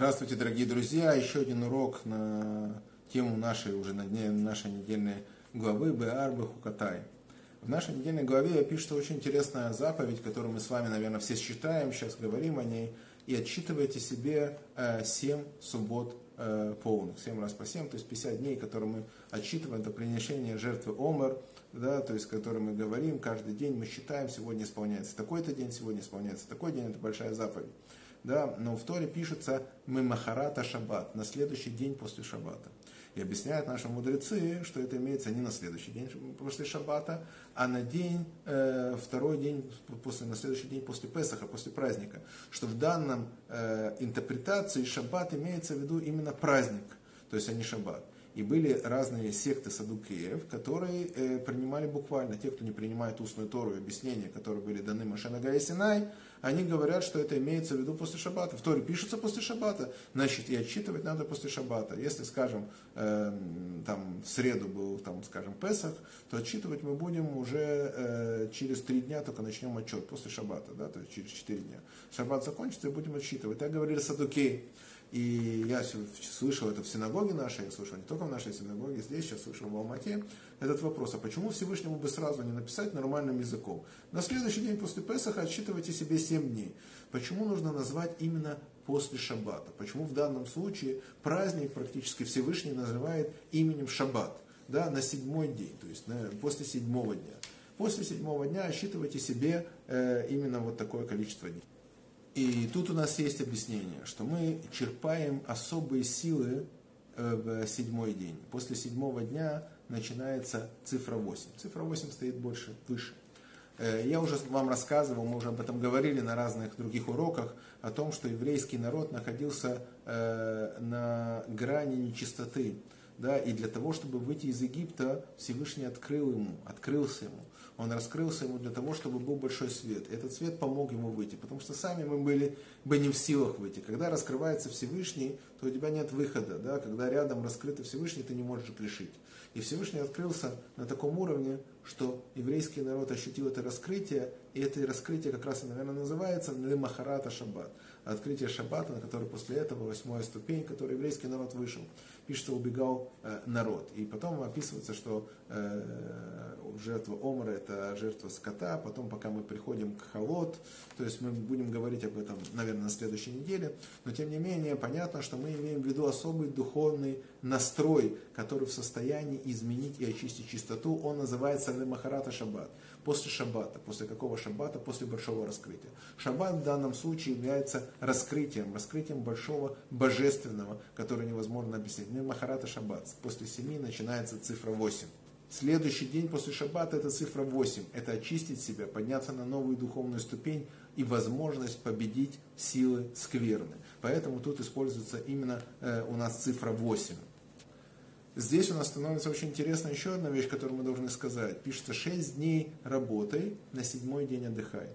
Здравствуйте, дорогие друзья! Еще один урок на тему нашей уже на дне нашей недельной главы Беар Бехукатай. В нашей недельной главе пишется очень интересная заповедь, которую мы с вами, наверное, все считаем, сейчас говорим о ней. И отчитывайте себе э, 7 суббот э, полных, 7 раз по 7, то есть 50 дней, которые мы отчитываем до приношения жертвы Омар, да, то есть, который мы говорим каждый день, мы считаем, сегодня исполняется такой-то день, сегодня исполняется такой день, это большая заповедь да, но в Торе пишется «мемахарата шаббат», на следующий день после шаббата. И объясняют наши мудрецы, что это имеется не на следующий день после шаббата, а на день, э, второй день, после, на следующий день после Песаха, после праздника. Что в данном э, интерпретации шаббат имеется в виду именно праздник, то есть а не шаббат. И были разные секты садукеев, которые э, принимали буквально, те, кто не принимает устную Тору и объяснения, которые были даны Машена Гая Синай, они говорят, что это имеется в виду после шаббата. В Торе пишется после шаббата, значит, и отчитывать надо после шаббата. Если, скажем, э, там в среду был, там, скажем, Песах, то отчитывать мы будем уже э, через три дня, только начнем отчет после шаббата, да, то есть через четыре дня. Шаббат закончится и будем отчитывать. Так говорили садукеи. И я слышал это в синагоге нашей, я слышал не только в нашей синагоге, здесь, сейчас слышал в Алмате, этот вопрос, а почему Всевышнему бы сразу не написать нормальным языком? На следующий день после Песаха отсчитывайте себе 7 дней. Почему нужно назвать именно после Шаббата? Почему в данном случае праздник практически Всевышний называет именем Шаббат, да, на седьмой день, то есть на, после седьмого дня? После седьмого дня отсчитывайте себе э, именно вот такое количество дней. И тут у нас есть объяснение, что мы черпаем особые силы э, в седьмой день. После седьмого дня начинается цифра 8. Цифра 8 стоит больше, выше. Э, я уже вам рассказывал, мы уже об этом говорили на разных других уроках, о том, что еврейский народ находился э, на грани нечистоты. Да, и для того, чтобы выйти из Египта, Всевышний открыл ему, открылся ему он раскрылся ему для того, чтобы был большой свет. И этот свет помог ему выйти, потому что сами мы были бы не в силах выйти. Когда раскрывается Всевышний, то у тебя нет выхода. Да? Когда рядом раскрытый Всевышний, ты не можешь грешить. И Всевышний открылся на таком уровне, что еврейский народ ощутил это раскрытие, и это раскрытие как раз, наверное, называется Лемахарата Шаббат. Открытие Шаббата, на который после этого восьмая ступень, который еврейский народ вышел. Пишется, убегал э, народ. И потом описывается, что э, жертва Омра это жертва скота, потом пока мы приходим к Халот, то есть мы будем говорить об этом, наверное, на следующей неделе, но тем не менее понятно, что мы имеем в виду особый духовный настрой, который в состоянии изменить и очистить чистоту, он называется Лемахарата Шаббат. После Шаббата, после какого Шаббата? После большого раскрытия. Шаббат в данном случае является раскрытием, раскрытием большого божественного, которое невозможно объяснить. Лемахарата Шаббат. После семи начинается цифра 8. Следующий день после шаббата это цифра 8. Это очистить себя, подняться на новую духовную ступень и возможность победить силы скверны. Поэтому тут используется именно э, у нас цифра 8. Здесь у нас становится очень интересна еще одна вещь, которую мы должны сказать. Пишется 6 дней работай, на седьмой день отдыхай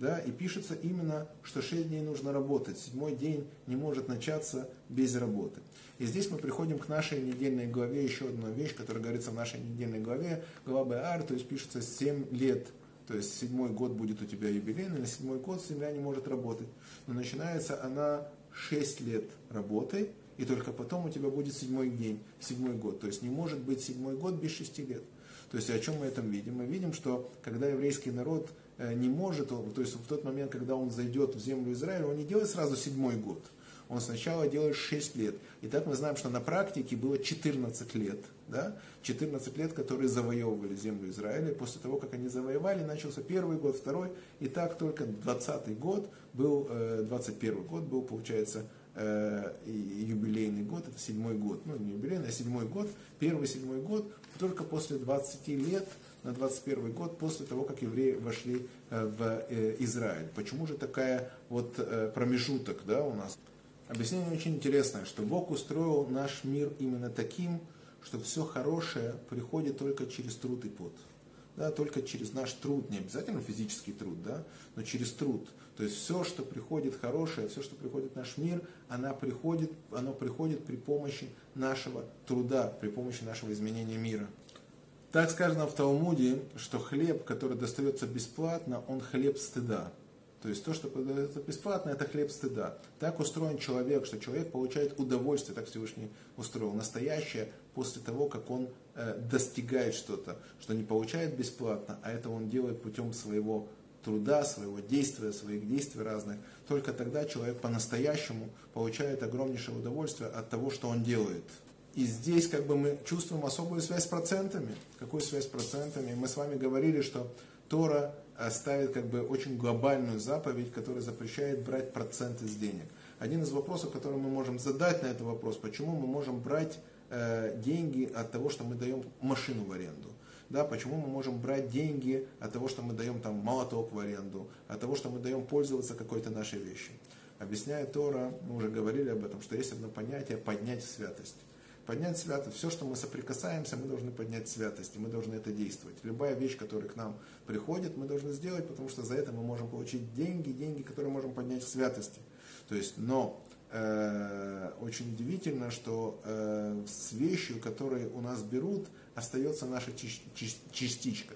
да, и пишется именно, что 6 дней нужно работать, седьмой день не может начаться без работы. И здесь мы приходим к нашей недельной главе, еще одна вещь, которая говорится в нашей недельной главе, глава Беар, то есть пишется 7 лет, то есть седьмой год будет у тебя юбилейный, на седьмой год земля не может работать. Но начинается она 6 лет работы, и только потом у тебя будет седьмой день, седьмой год. То есть не может быть седьмой год без шести лет. То есть о чем мы этом видим? Мы видим, что когда еврейский народ Э, не может, то есть в тот момент, когда он зайдет в землю Израиля, он не делает сразу седьмой год. Он сначала делает 6 лет. И так мы знаем, что на практике было 14 лет. Да? 14 лет, которые завоевывали землю Израиля. После того, как они завоевали, начался первый год, второй. И так только 20 год был, 21 э, год был, получается, э, юбилейный год, это седьмой год. Ну, не юбилейный, а седьмой год. Первый седьмой год, только после 20 лет на 21 год после того, как евреи вошли э, в э, Израиль. Почему же такая вот промежуток да, у нас? Объяснение очень интересное, что Бог устроил наш мир именно таким, что все хорошее приходит только через труд и пот. Да, только через наш труд, не обязательно физический труд, да, но через труд. То есть все, что приходит хорошее, все, что приходит в наш мир, оно приходит, оно приходит при помощи нашего труда, при помощи нашего изменения мира. Так сказано в Талмуде, что хлеб, который достается бесплатно, он хлеб стыда. То есть то, что это бесплатно, это хлеб стыда. Так устроен человек, что человек получает удовольствие, так Всевышний устроил, настоящее после того, как он э, достигает что-то, что не получает бесплатно, а это он делает путем своего труда, своего действия, своих действий разных. Только тогда человек по-настоящему получает огромнейшее удовольствие от того, что он делает. И здесь как бы мы чувствуем особую связь с процентами. Какую связь с процентами? Мы с вами говорили, что Тора ставит как бы очень глобальную заповедь, которая запрещает брать процент из денег. Один из вопросов, который мы можем задать на этот вопрос, почему мы можем брать э, деньги от того, что мы даем машину в аренду. Да, почему мы можем брать деньги от того, что мы даем там молоток в аренду, от того, что мы даем пользоваться какой-то нашей вещью. Объясняя Тора, мы уже говорили об этом, что есть одно понятие поднять святость. Поднять святость. Все, что мы соприкасаемся, мы должны поднять святость, и мы должны это действовать. Любая вещь, которая к нам приходит, мы должны сделать, потому что за это мы можем получить деньги, деньги, которые можем поднять к святости. То есть, но э, очень удивительно, что э, с вещью, которые у нас берут, остается наша частичка.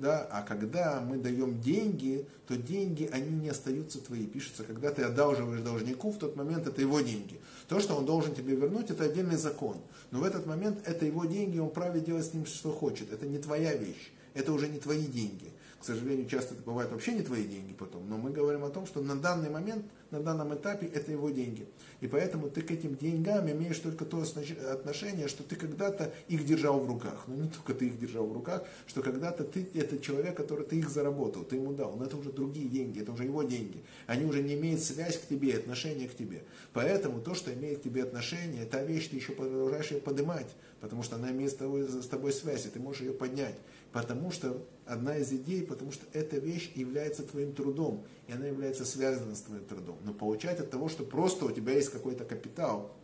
Да? А когда мы даем деньги, то деньги, они не остаются твои. Пишется, когда ты одалживаешь должнику, в тот момент это его деньги. То, что он должен тебе вернуть, это отдельный закон. Но в этот момент это его деньги, он вправе делать с ним, что хочет. Это не твоя вещь, это уже не твои деньги. К сожалению, часто это бывает вообще не твои деньги потом, но мы говорим о том, что на данный момент, на данном этапе это его деньги. И поэтому ты к этим деньгам имеешь только то отношение, что ты когда-то их держал в руках. Но не только ты их держал в руках, что когда-то ты, это человек, который ты их заработал, ты ему дал. Но это уже другие деньги, это уже его деньги. Они уже не имеют связь к тебе, отношение к тебе. Поэтому то, что имеет к тебе отношение, та вещь, ты еще продолжаешь ее поднимать, потому что она имеет с тобой, с тобой связь, и ты можешь ее поднять. Потому что одна из идей, потому что эта вещь является твоим трудом, и она является связана с твоим трудом. Но получать от того, что просто у тебя есть какой-то капитал,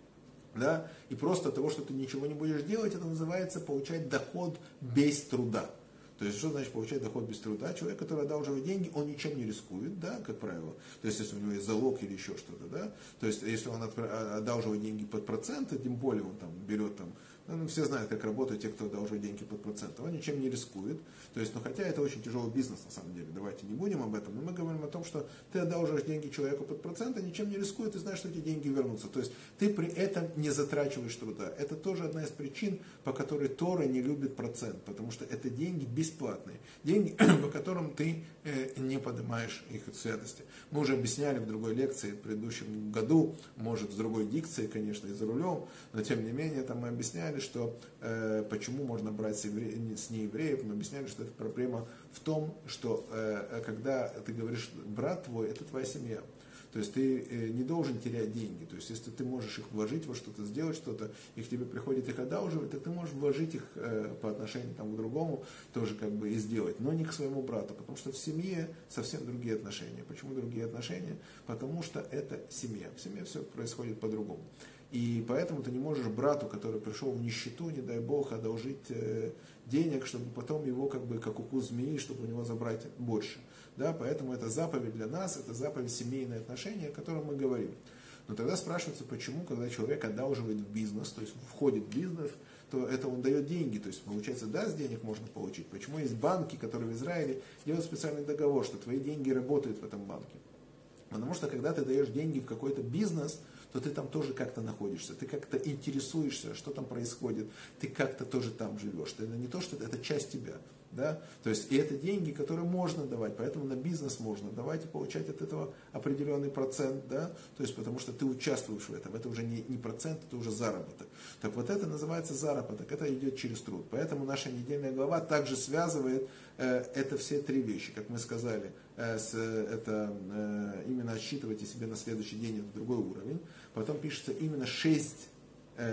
да, и просто от того, что ты ничего не будешь делать, это называется получать доход без труда. То есть, что значит получать доход без труда? Человек, который одалживает деньги, он ничем не рискует, да, как правило. То есть, если у него есть залог или еще что-то, да. То есть, если он одалживает деньги под проценты, тем более он там берет там ну, все знают, как работают те, кто одолживает деньги под процент. Он ничем не рискует. То есть, ну, хотя это очень тяжелый бизнес, на самом деле. Давайте не будем об этом. Но мы говорим о том, что ты одалживаешь деньги человеку под процент, а ничем не рискует, и знаешь, что эти деньги вернутся. То есть, ты при этом не затрачиваешь труда. Это тоже одна из причин, по которой Тора не любит процент. Потому что это деньги бесплатные. Деньги, по которым ты э, не поднимаешь их святости. Мы уже объясняли в другой лекции в предыдущем году, может, с другой дикцией, конечно, и за рулем, но тем не менее, там мы объясняли, объясняли, что э, почему можно брать с, евре... с неевреев, мы объясняли, что это проблема в том, что э, когда ты говоришь, брат твой, это твоя семья. То есть ты э, не должен терять деньги. То есть если ты можешь их вложить во что-то, сделать что-то, и к тебе приходит их одалживать, то ты можешь вложить их э, по отношению там, к другому тоже как бы и сделать, но не к своему брату, потому что в семье совсем другие отношения. Почему другие отношения? Потому что это семья. В семье все происходит по-другому. И поэтому ты не можешь брату, который пришел в нищету, не дай бог, одолжить э, денег, чтобы потом его, как бы, как укус змеи, чтобы у него забрать больше. Да, поэтому это заповедь для нас, это заповедь семейные отношения, о котором мы говорим. Но тогда спрашивается, почему, когда человек одалживает в бизнес, то есть входит в бизнес, то это он дает деньги. То есть, получается, да, с денег можно получить. Почему есть банки, которые в Израиле делают специальный договор, что твои деньги работают в этом банке. Потому что, когда ты даешь деньги в какой-то бизнес, то ты там тоже как-то находишься, ты как-то интересуешься, что там происходит, ты как-то тоже там живешь. Это не то, что это часть тебя. Да? То есть, и это деньги, которые можно давать, поэтому на бизнес можно давать и получать от этого определенный процент, да? то есть, потому что ты участвуешь в этом, это уже не, не процент, это уже заработок. Так вот это называется заработок, это идет через труд. Поэтому наша недельная глава также связывает э, это все три вещи, как мы сказали, э, с, это э, именно отсчитывайте себе на следующий день, это другой уровень. Потом пишется именно шесть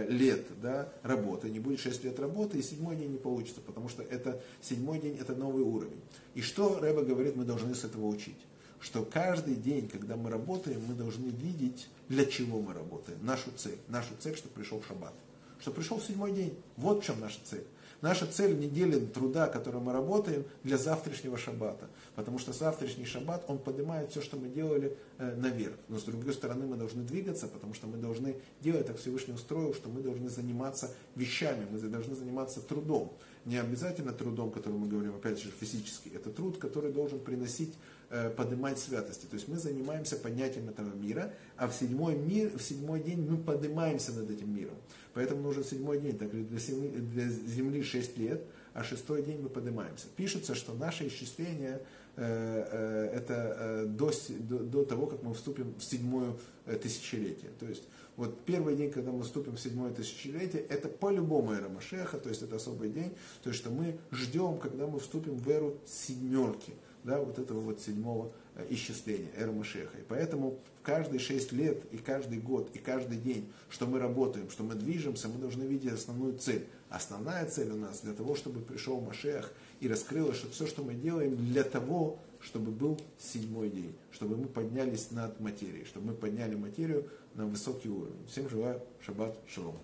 лет да, работы, не будет 6 лет работы, и седьмой день не получится, потому что это седьмой день это новый уровень. И что Рэба говорит, мы должны с этого учить? Что каждый день, когда мы работаем, мы должны видеть, для чего мы работаем, нашу цель. Нашу цель, что пришел шаббат. Что пришел седьмой день. Вот в чем наша цель. Наша цель недели труда, которую мы работаем, для завтрашнего шаббата. Потому что завтрашний шаббат, он поднимает все, что мы делали э, наверх. Но с другой стороны, мы должны двигаться, потому что мы должны делать, так Всевышний устроил, что мы должны заниматься вещами, мы должны заниматься трудом. Не обязательно трудом, который мы говорим, опять же, физически. Это труд, который должен приносить э, поднимать святости. То есть мы занимаемся поднятием этого мира, а в седьмой, мир, в седьмой день мы поднимаемся над этим миром. Поэтому нужен седьмой день. Так для земли, для земли 6 лет, а шестой день мы поднимаемся. Пишется, что наше исчисление э, э, это э, до, до, того, как мы вступим в седьмое э, тысячелетие. То есть вот первый день, когда мы вступим в седьмое тысячелетие, это по-любому эра Машеха, то есть это особый день, то есть что мы ждем, когда мы вступим в эру седьмерки, да, вот этого вот седьмого исчисления, эры Машеха. И поэтому в каждые шесть лет, и каждый год, и каждый день, что мы работаем, что мы движемся, мы должны видеть основную цель. Основная цель у нас для того, чтобы пришел Машех и раскрылось, что все, что мы делаем, для того, чтобы был седьмой день, чтобы мы поднялись над материей, чтобы мы подняли материю на высокий уровень. Всем желаю шаббат шалом.